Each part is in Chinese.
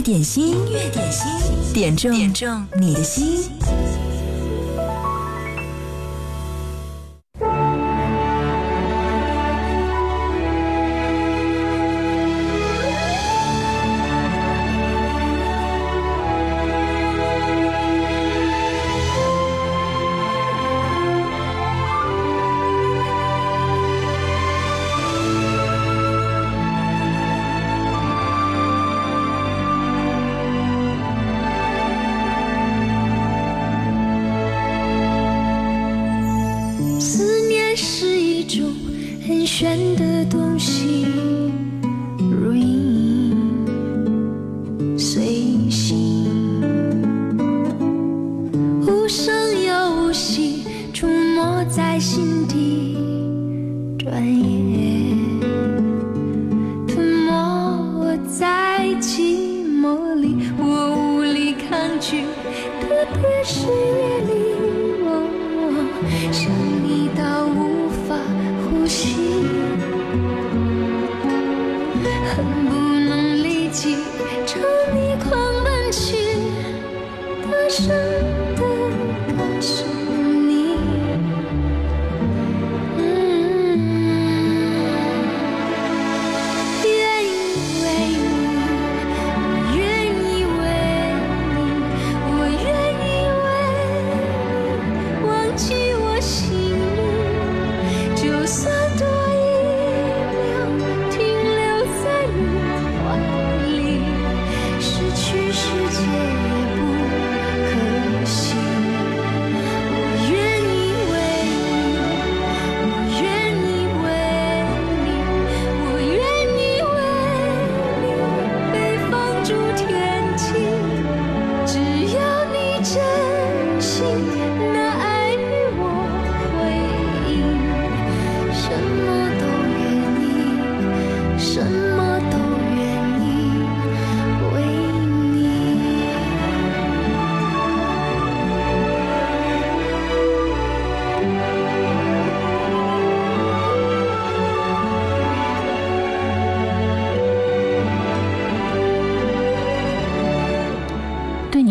点心，乐点心，点中点中你的心。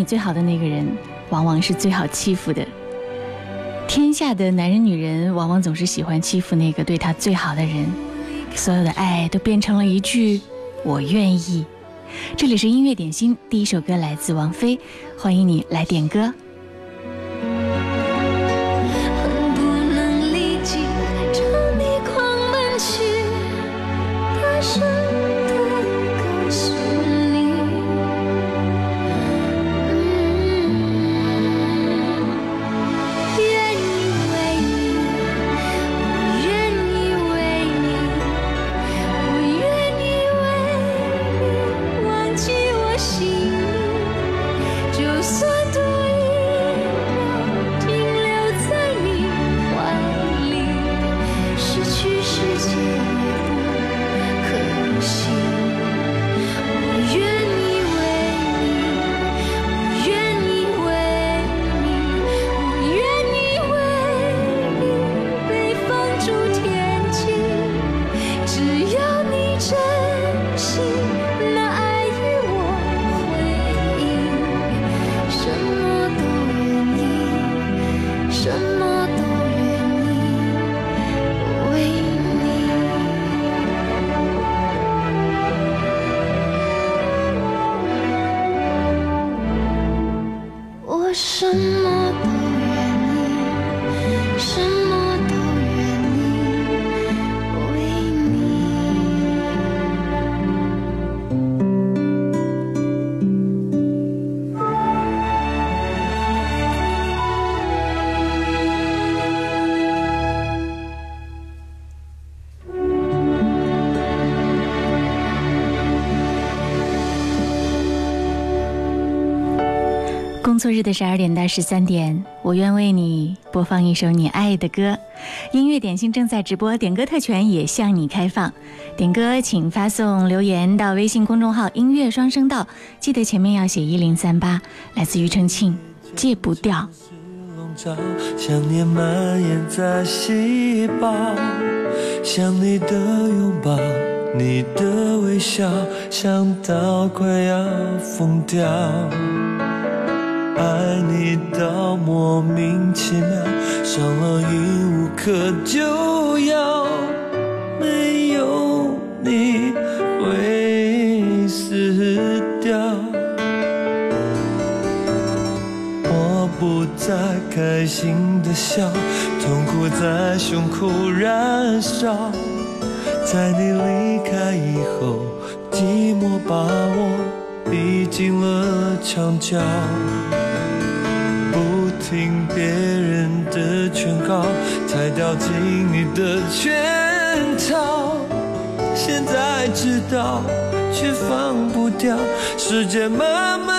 最好的那个人，往往是最好欺负的。天下的男人女人，往往总是喜欢欺负那个对他最好的人。所有的爱都变成了一句“我愿意”。这里是音乐点心，第一首歌来自王菲，欢迎你来点歌。昨日的十二点到十三点，我愿为你播放一首你爱的歌。音乐点心正在直播，点歌特权也向你开放。点歌请发送留言到微信公众号“音乐双声道”，记得前面要写一零三八。来自庾澄庆，戒不掉。爱你到莫名其妙，伤了已无可救药，没有你会死掉。我不再开心的笑，痛苦在胸口燃烧，在你离开以后，寂寞把我逼进了墙角。听别人的劝告，才掉进你的圈套。现在知道，却放不掉。时间慢慢。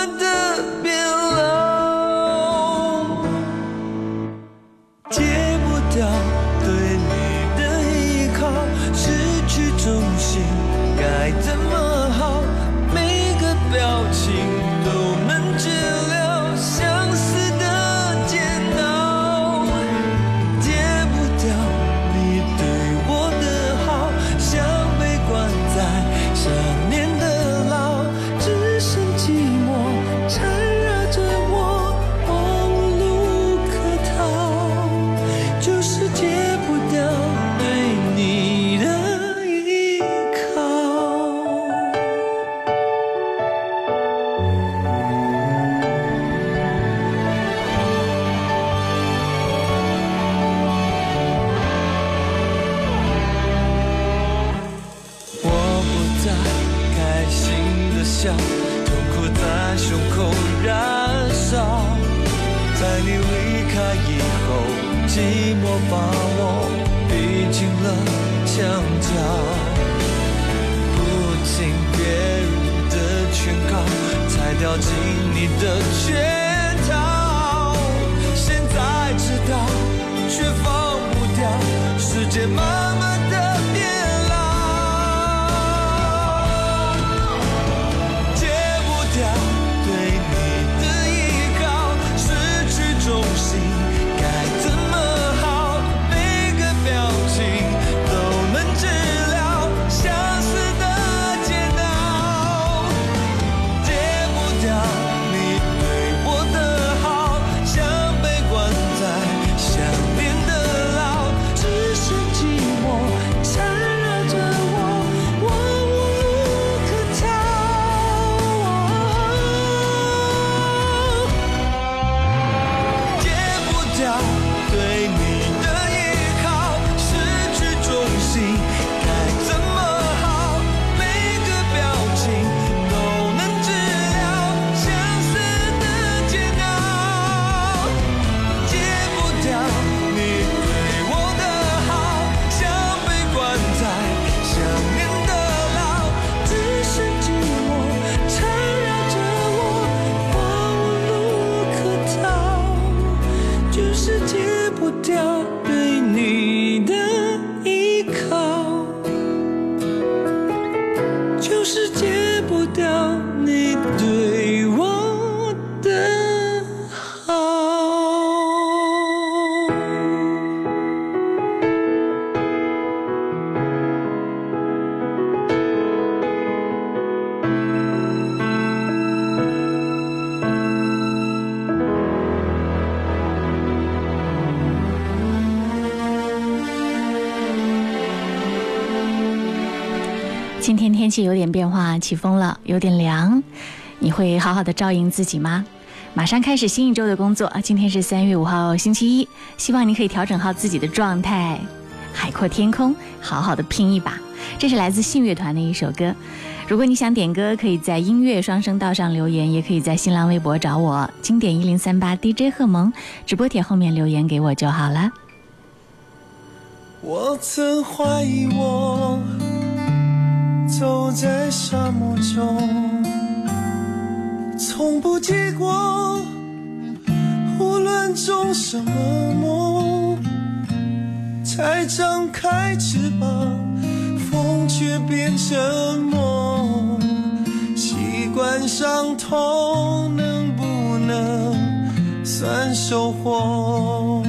气有点变化，起风了，有点凉，你会好好的照应自己吗？马上开始新一周的工作，今天是三月五号星期一，希望你可以调整好自己的状态，海阔天空，好好的拼一把。这是来自信乐团的一首歌，如果你想点歌，可以在音乐双声道上留言，也可以在新浪微博找我，经典一零三八 DJ 贺萌直播帖后面留言给我就好了。我曾怀疑我。走在沙漠中，从不结果。无论种什么梦，才张开翅膀，风却变沉默。习惯伤痛，能不能算收获？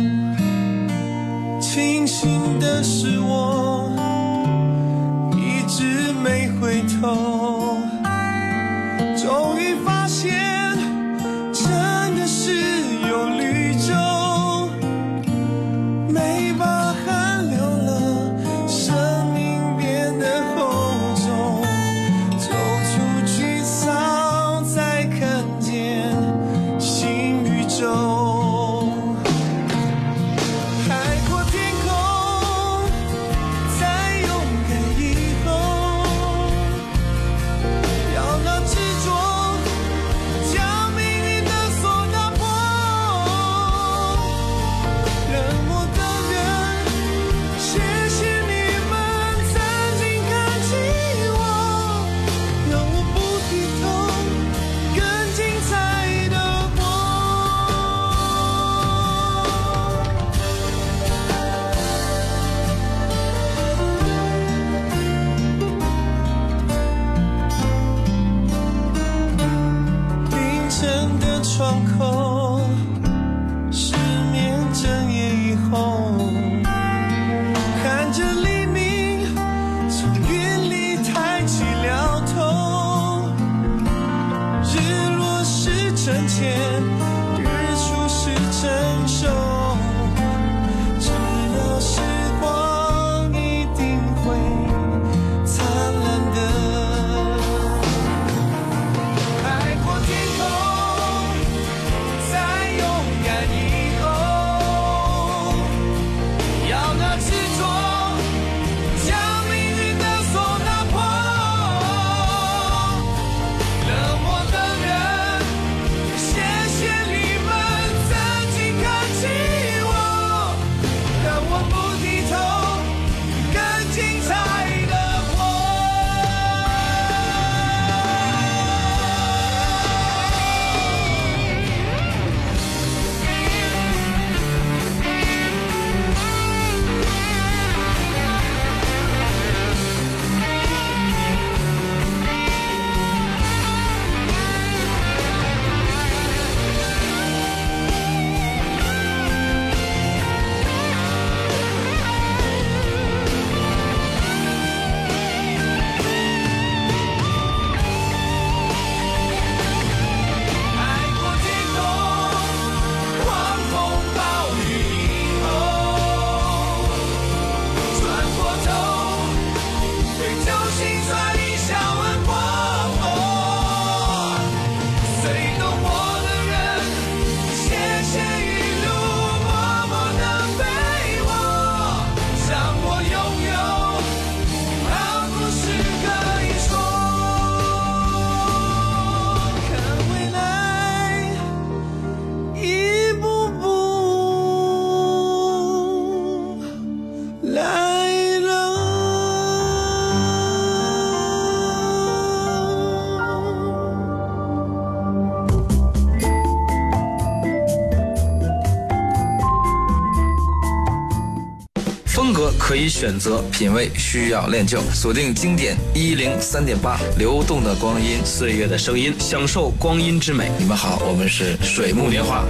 可以选择品味，需要练就锁定经典一零三点八，流动的光阴，岁月的声音，享受光阴之美。你们好，我们是水木年华。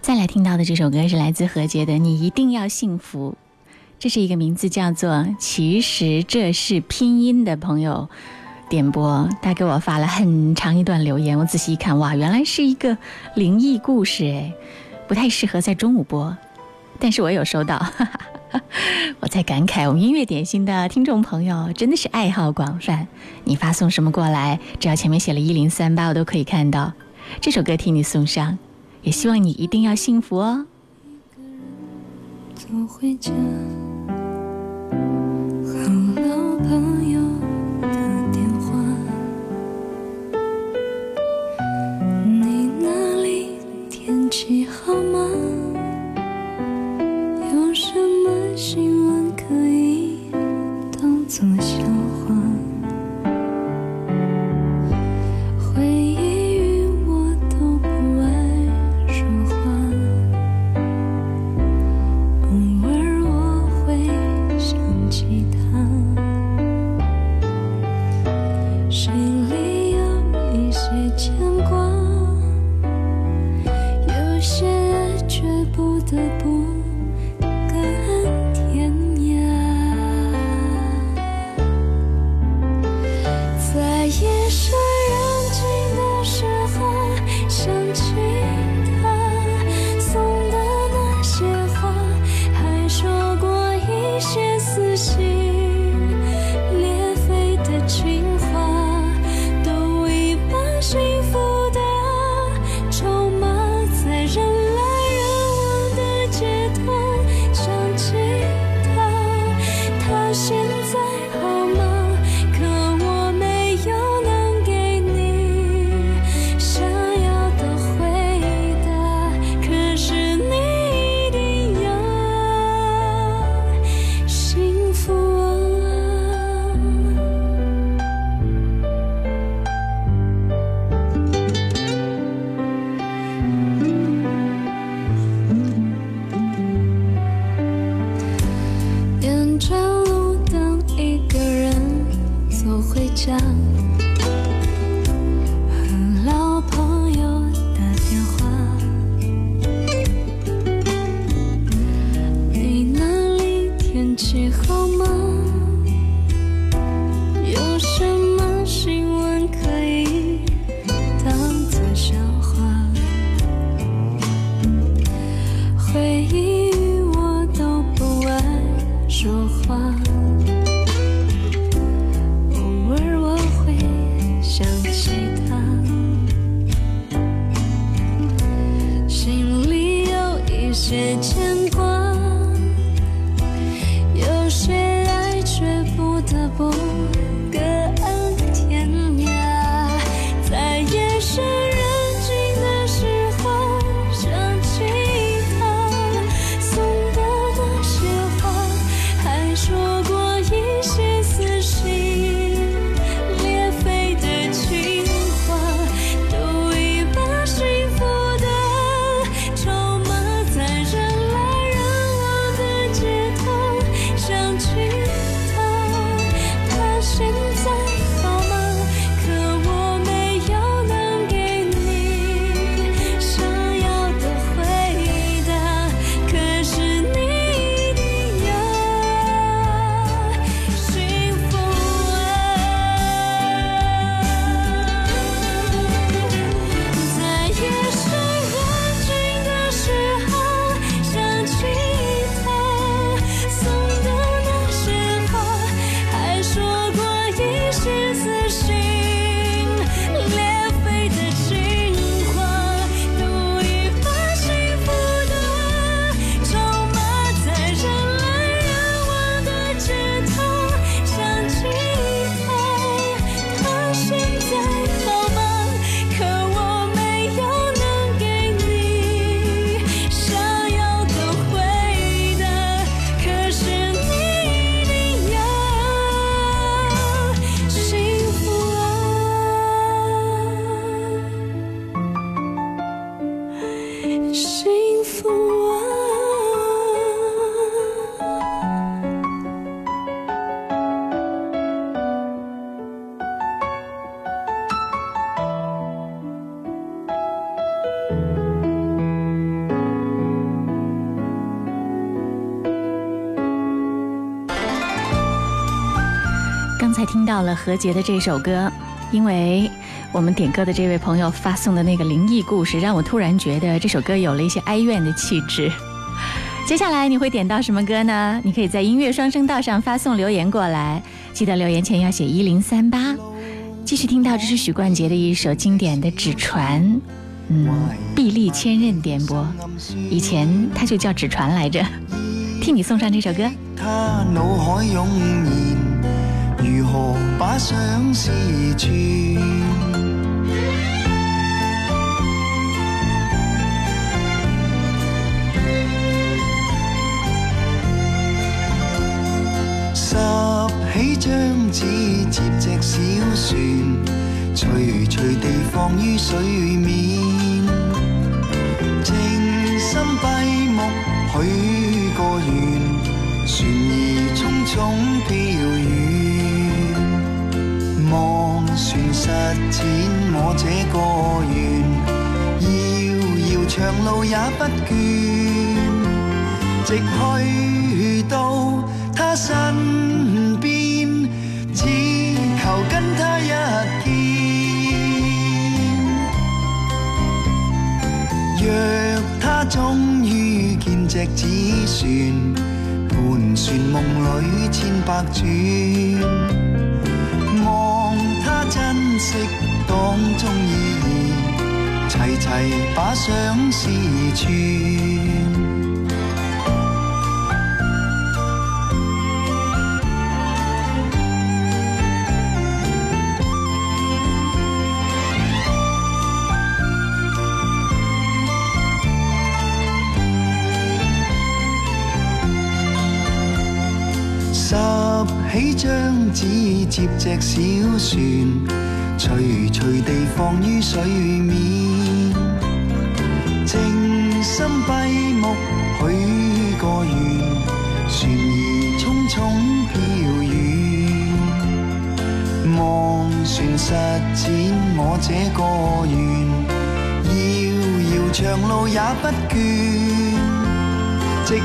再来听到的这首歌是来自何洁的《你一定要幸福》，这是一个名字叫做“其实这是拼音”的朋友点播，他给我发了很长一段留言，我仔细一看，哇，原来是一个灵异故事哎，不太适合在中午播。但是我有收到，我在感慨我们音乐点心的听众朋友真的是爱好广泛。你发送什么过来，只要前面写了一零三八，我都可以看到。这首歌替你送上，也希望你一定要幸福哦。天气好吗？有什么新闻可以当作笑？想起他。了何洁的这首歌，因为我们点歌的这位朋友发送的那个灵异故事，让我突然觉得这首歌有了一些哀怨的气质。接下来你会点到什么歌呢？你可以在音乐双声道上发送留言过来，记得留言前要写一零三八。继续听到，这是许冠杰的一首经典的《纸船》，嗯，臂力千仞点播，以前它就叫《纸船》来着，替你送上这首歌。他脑海何把相思串？拾起张纸，折只小船，徐徐地放于水面。静心闭目许个愿，船儿匆匆飘远。望船实践我这个愿，遥遥长路也不倦，直去到他身边，只求跟他一见。若他终于见只纸船，盘旋梦里千百转。适当中意，齐齐把相思串。拾起张纸，接只小船。徐徐地放于水面，静心闭目许个愿，船儿匆匆飘远，望船实践我这个愿，遥遥长路也不倦，直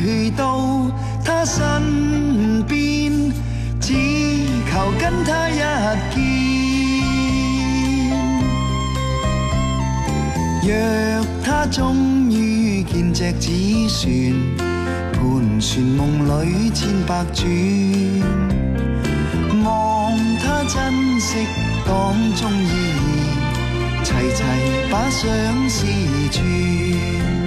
去到他身边，只求跟他一见。若他终于见只纸船，盘旋梦里千百转。望他珍惜当中意，义，齐齐把相思传。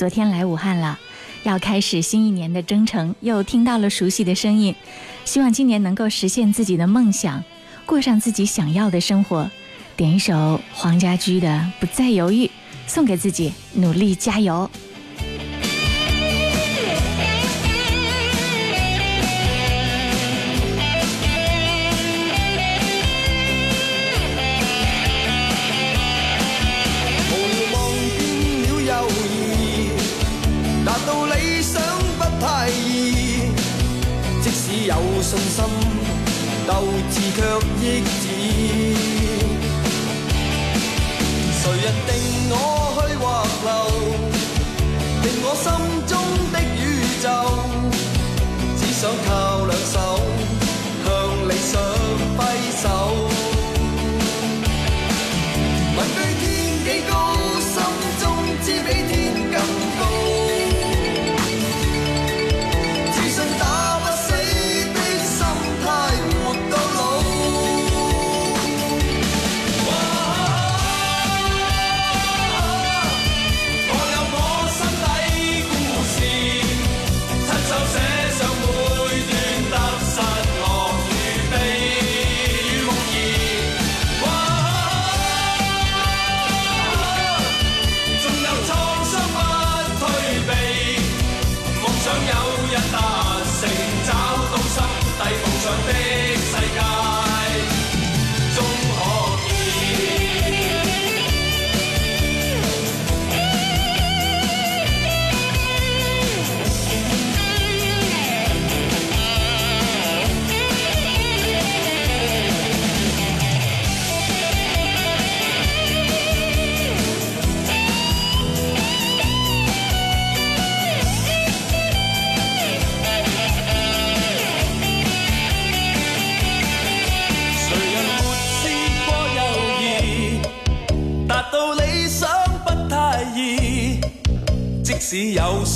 昨天来武汉了，要开始新一年的征程，又听到了熟悉的声音。希望今年能够实现自己的梦想，过上自己想要的生活。点一首黄家驹的《不再犹豫》，送给自己，努力加油。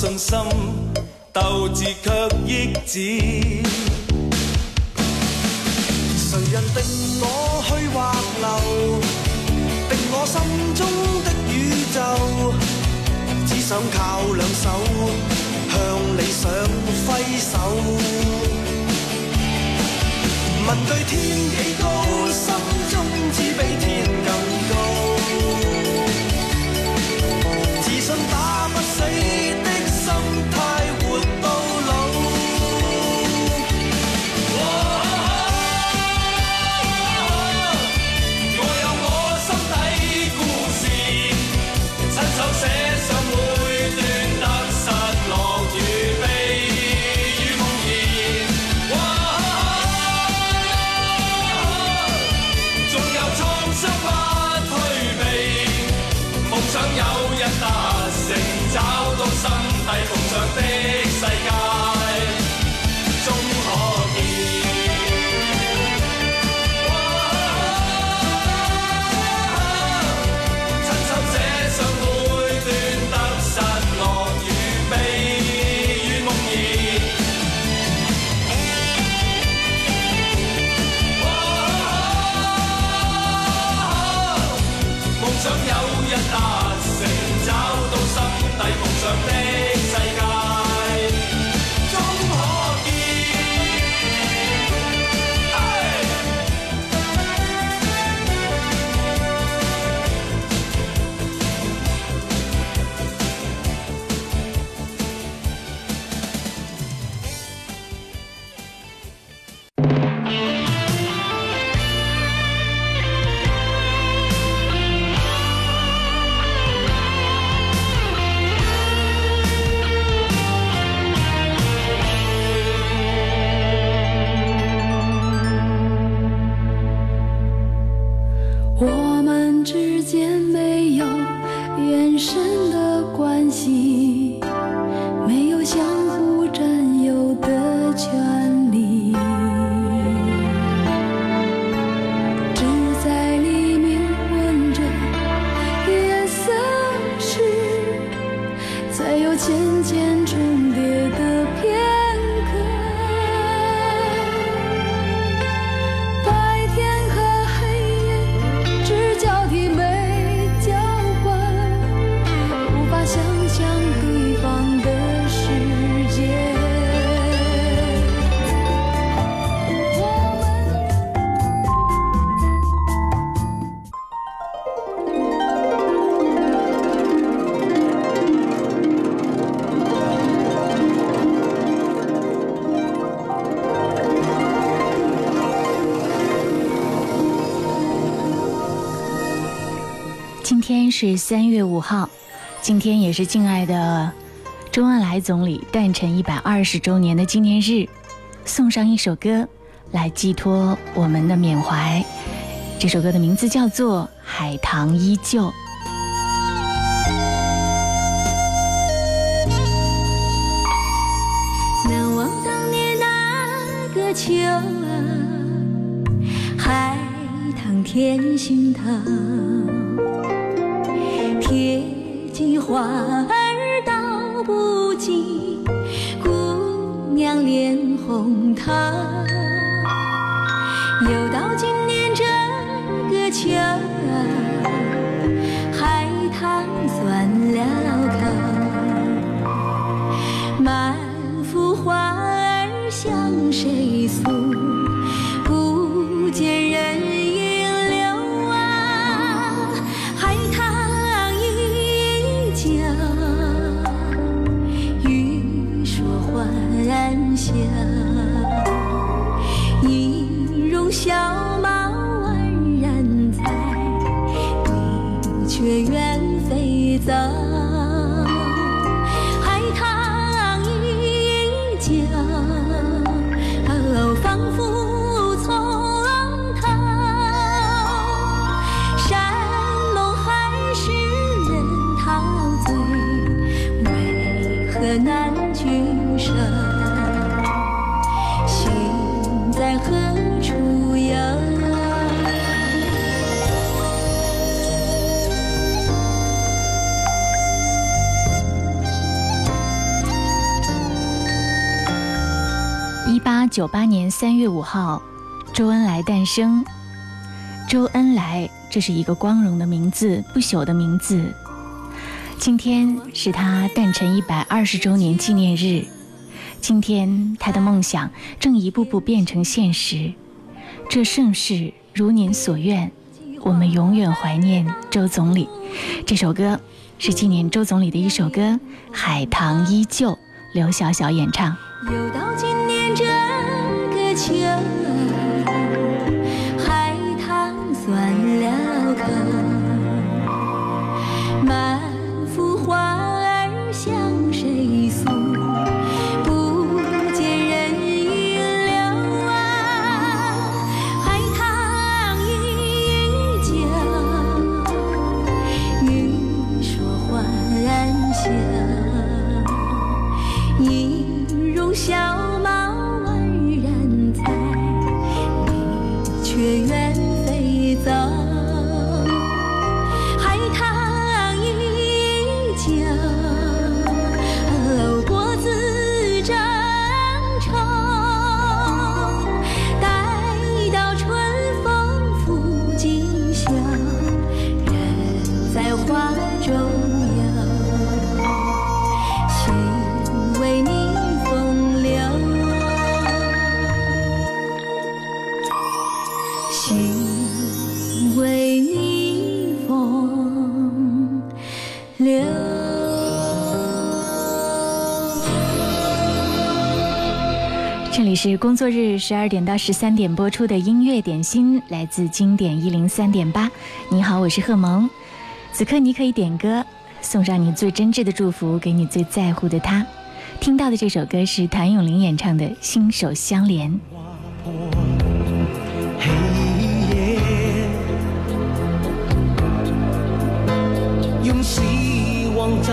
信心，斗志却抑止。谁人定我去或留？定我心中的宇宙？只想靠两手向理想挥手。问句天几高？心中志比。是三月五号，今天也是敬爱的周恩来总理诞辰一百二十周年的纪念日，送上一首歌来寄托我们的缅怀。这首歌的名字叫做《海棠依旧》。难忘当年那个秋啊，海棠甜心头。话儿道不尽，姑娘脸红桃。九八年三月五号，周恩来诞生。周恩来，这是一个光荣的名字，不朽的名字。今天是他诞辰一百二十周年纪念日。今天，他的梦想正一步步变成现实。这盛世如您所愿。我们永远怀念周总理。这首歌是纪念周总理的一首歌，《海棠依旧》，刘晓晓演唱。到今年这。情。是工作日十二点到十三点播出的音乐点心，来自经典一零三点八。你好，我是贺萌。此刻你可以点歌，送上你最真挚的祝福给你最在乎的他。听到的这首歌是谭咏麟演唱的《心手相连》。用希望在。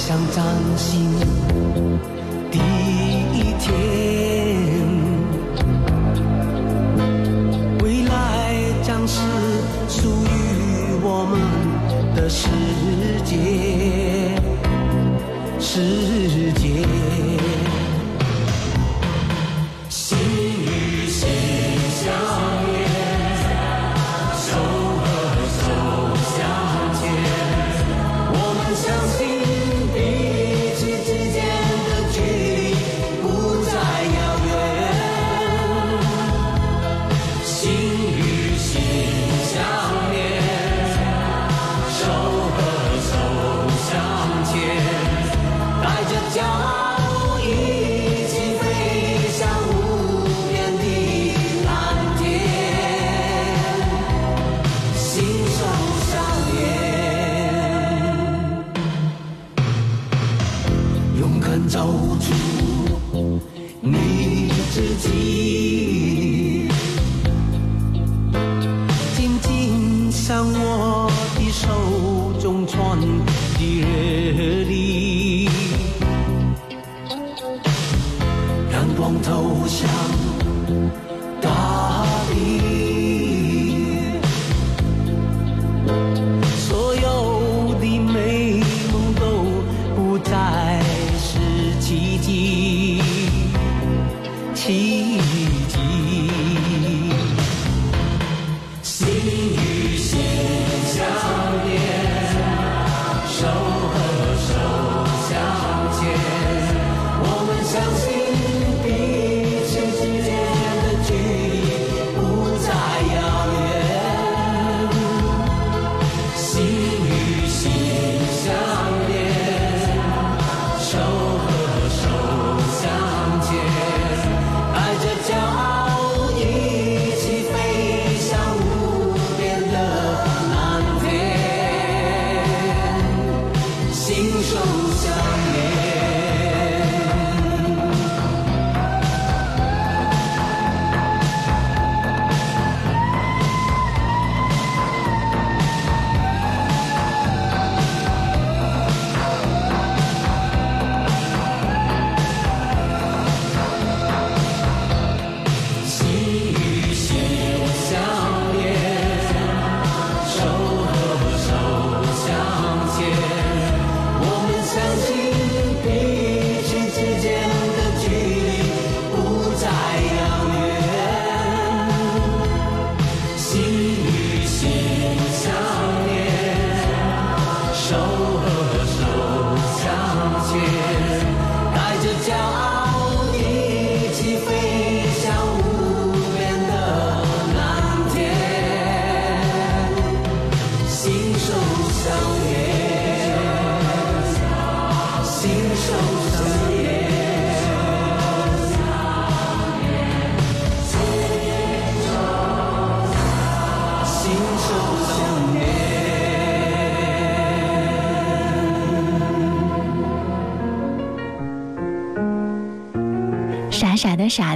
迈向崭新的天，未来将是属于我们的世界。是。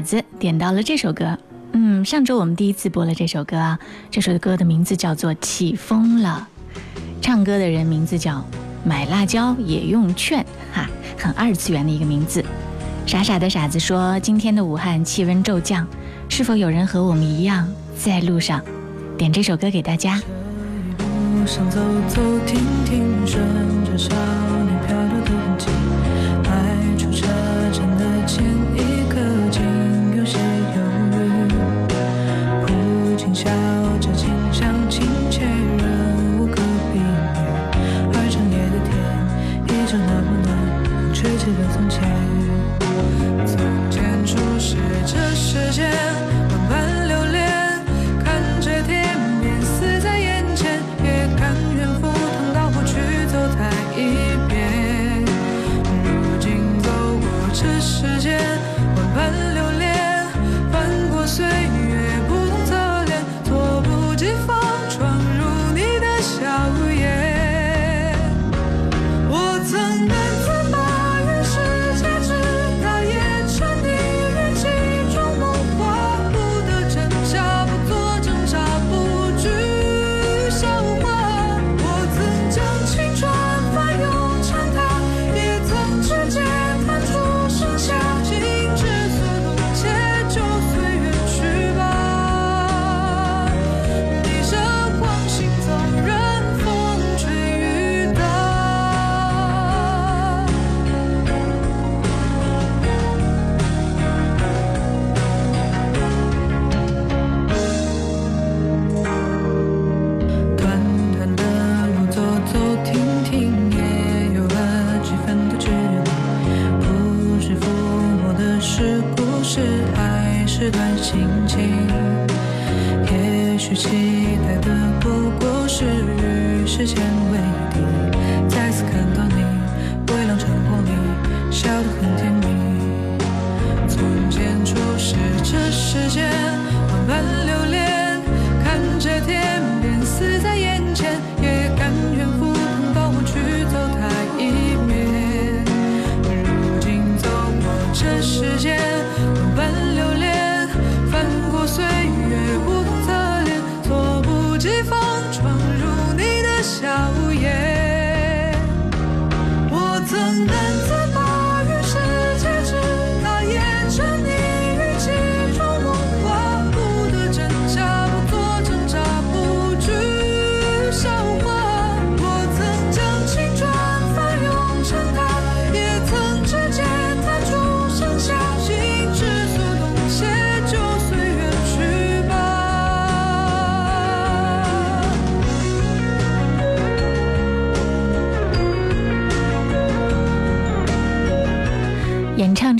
子点到了这首歌，嗯，上周我们第一次播了这首歌啊，这首歌的名字叫做《起风了》，唱歌的人名字叫买辣椒也用券，哈，很二次元的一个名字。傻傻的傻子说，今天的武汉气温骤降，是否有人和我们一样在路上？点这首歌给大家。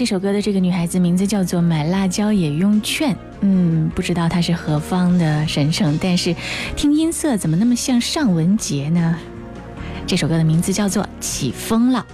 这首歌的这个女孩子名字叫做买辣椒也用券，嗯，不知道她是何方的神圣，但是听音色怎么那么像尚雯婕呢？这首歌的名字叫做起风了。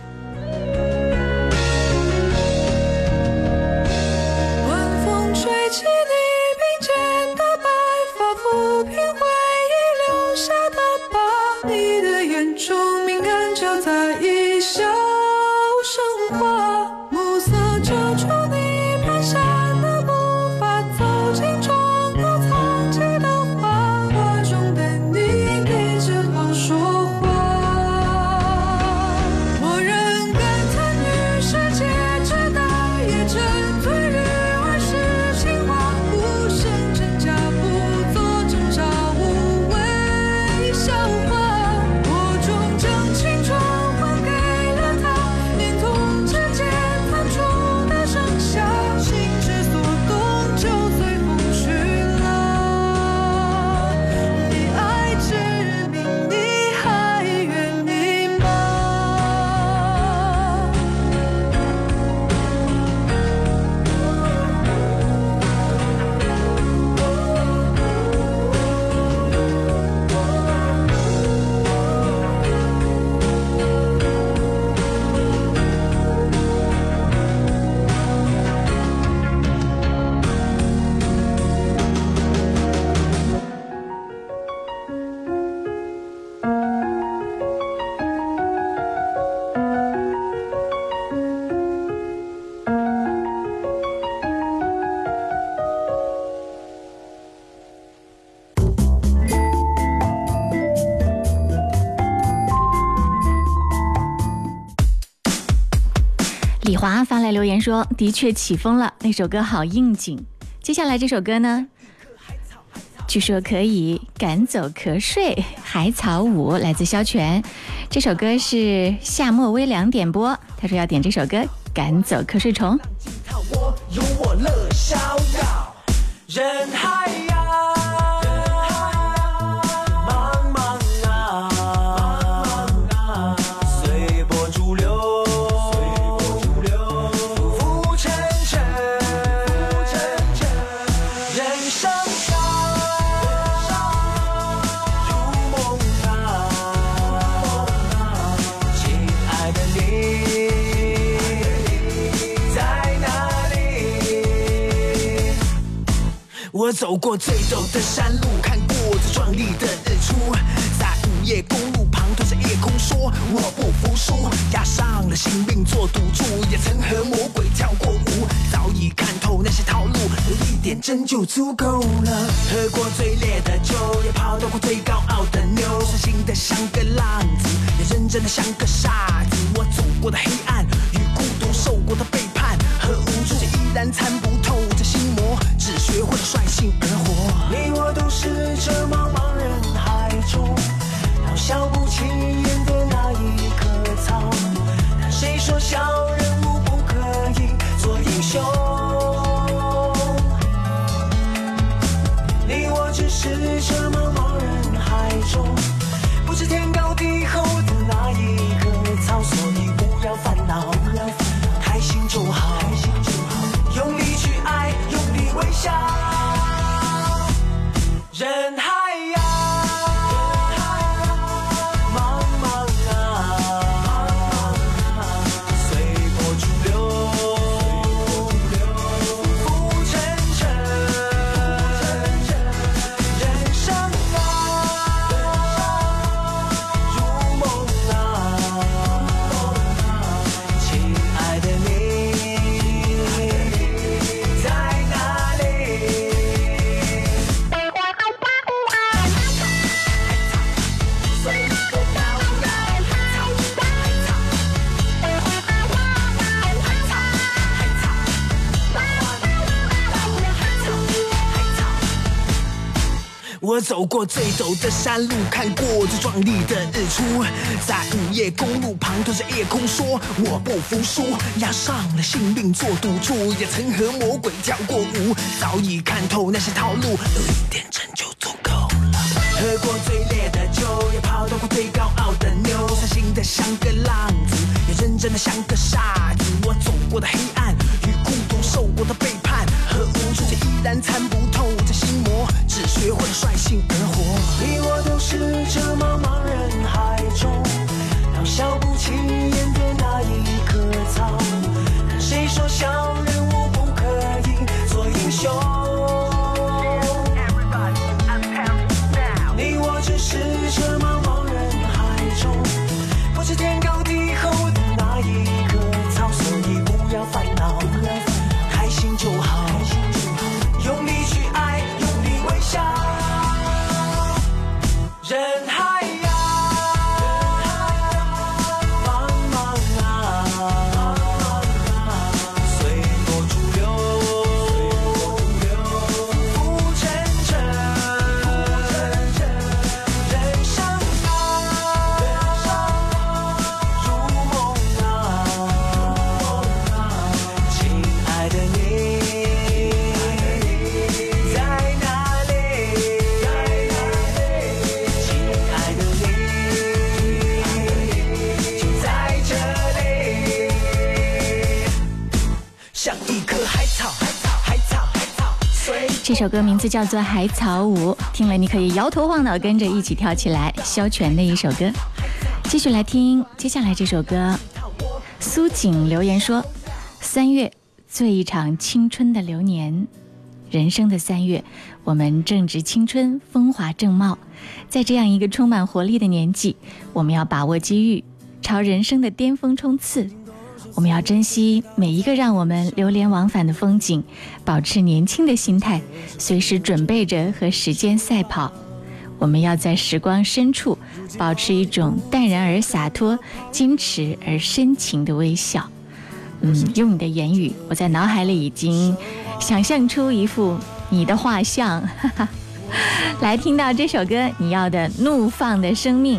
华发来留言说：“的确起风了，那首歌好应景。”接下来这首歌呢？据说可以赶走瞌睡。海草舞来自萧全，这首歌是夏末微凉点播。他说要点这首歌赶走瞌睡虫。走过最陡的山路，看过最壮丽的日出，在午夜公路旁对着夜空说我不服输，押上了性命做赌注，也曾和魔鬼跳过舞，早已看透那些套路，留一点真就足够了。喝过最烈的酒，也泡到过最高傲的妞，痴心性像个浪子，也认真的像个傻子。我走过的黑暗与孤独，受过的背叛和无助，依然参不。会率性而活。你我都是这茫茫人海中，渺小不起。走过最陡的山路，看过最壮丽的日出，在午夜公路旁对着夜空说我不服输，押上了性命做赌注，也曾和魔鬼跳过舞，早已看透那些套路，有一点真就足够了。喝过最烈的酒，也泡到过最高傲的妞，散心的像个浪子，也认真的像个傻子。我走过的黑暗与孤独，受过的背叛和无助，却依然参不。学会率性而活，你我都是这么。这首歌名字叫做《海草舞》，听了你可以摇头晃脑跟着一起跳起来。萧全的一首歌，继续来听接下来这首歌。苏瑾留言说：“三月最一场青春的流年，人生的三月，我们正值青春，风华正茂，在这样一个充满活力的年纪，我们要把握机遇，朝人生的巅峰冲刺。”我们要珍惜每一个让我们流连往返的风景，保持年轻的心态，随时准备着和时间赛跑。我们要在时光深处保持一种淡然而洒脱、矜持而深情的微笑。嗯，用你的言语，我在脑海里已经想象出一幅你的画像。哈哈，来，听到这首歌，你要的《怒放的生命》。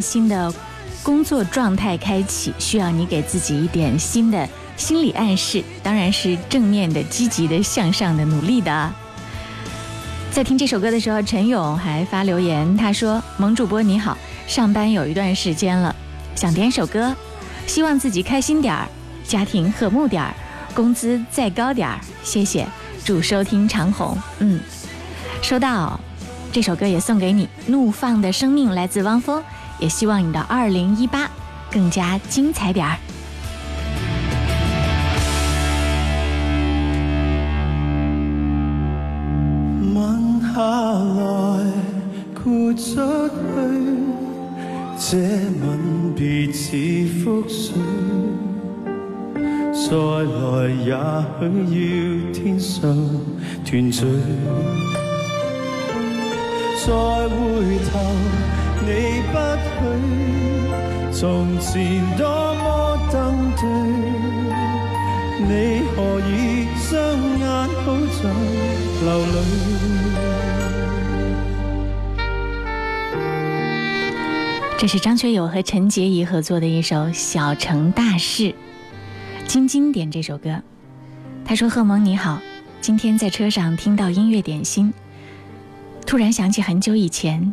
新的工作状态开启，需要你给自己一点新的心理暗示，当然是正面的、积极的、向上的、努力的。在听这首歌的时候，陈勇还发留言，他说：“萌主播你好，上班有一段时间了，想点首歌，希望自己开心点儿，家庭和睦点儿，工资再高点儿。谢谢，祝收听长虹。”嗯，收到，这首歌也送给你，《怒放的生命》来自汪峰。也希望你的二零一八更加精彩点儿吻下来豁出去这吻别似覆水再来也许要天上团聚再回头你你不前多登何以眼好流这是张学友和陈洁仪合作的一首《小城大事》，晶晶点这首歌。他说：“贺蒙你好，今天在车上听到音乐点心，突然想起很久以前。”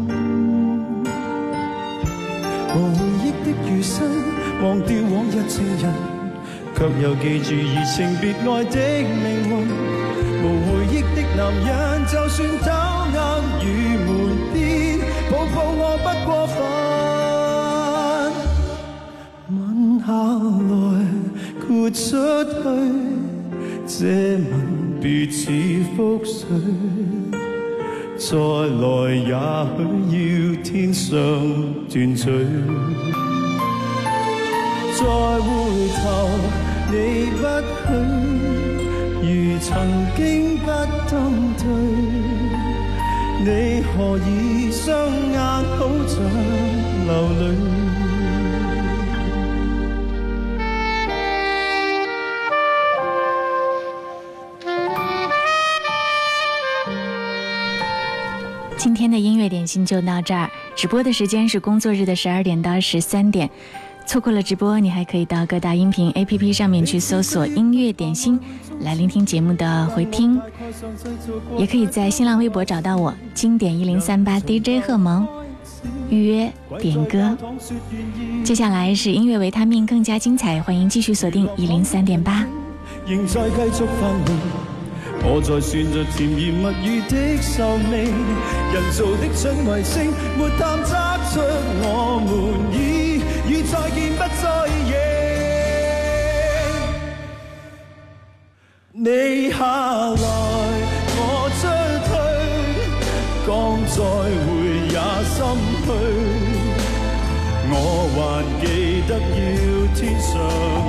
无回忆的余生，忘掉往日情人，却又记住热情别爱的命运。无回忆的男人，就算走硬与门边，抱抱我不过分。吻下来豁出去，这吻别似覆水。再来，也许要天上断罪。再回头，你不许，如曾经不登对，你何以双眼好像流泪？就到这儿，直播的时间是工作日的十二点到十三点。错过了直播，你还可以到各大音频 APP 上面去搜索“音乐点心”来聆听节目的回听，也可以在新浪微博找到我“经典一零三八 DJ 贺萌”，预约点歌。接下来是音乐维他命更加精彩，欢迎继续锁定一零三点八。我在算着甜言蜜语的寿命，人造的准卫星没探测出我们已与再见不再认。你下来，我出去，讲再会也心虚，我还记得要天上。